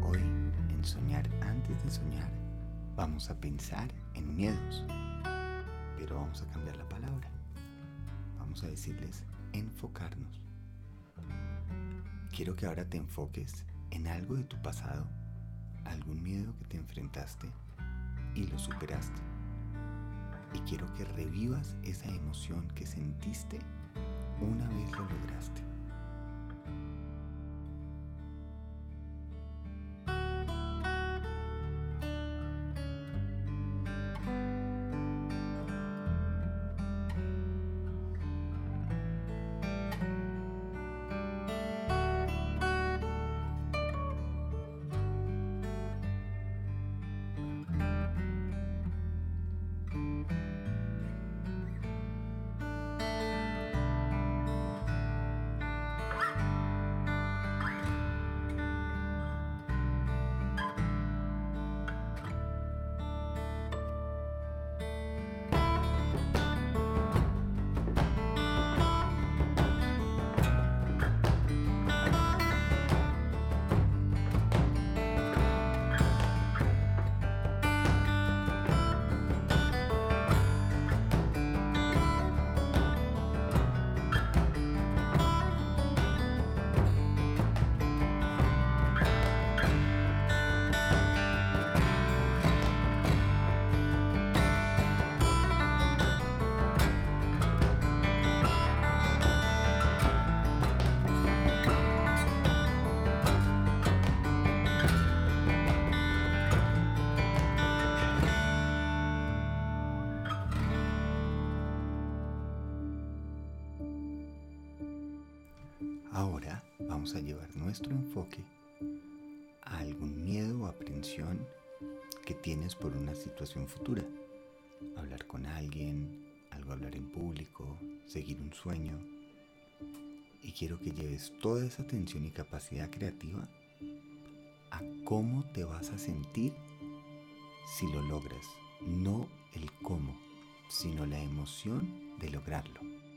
Hoy, en Soñar antes de soñar, vamos a pensar en miedos, pero vamos a cambiar la palabra. Vamos a decirles enfocarnos. Quiero que ahora te enfoques en algo de tu pasado, algún miedo que te enfrentaste y lo superaste. Y quiero que revivas esa emoción que sentiste una vez lo lograste. Ahora vamos a llevar nuestro enfoque a algún miedo o aprensión que tienes por una situación futura. Hablar con alguien, algo hablar en público, seguir un sueño. Y quiero que lleves toda esa atención y capacidad creativa a cómo te vas a sentir si lo logras. No el cómo, sino la emoción de lograrlo.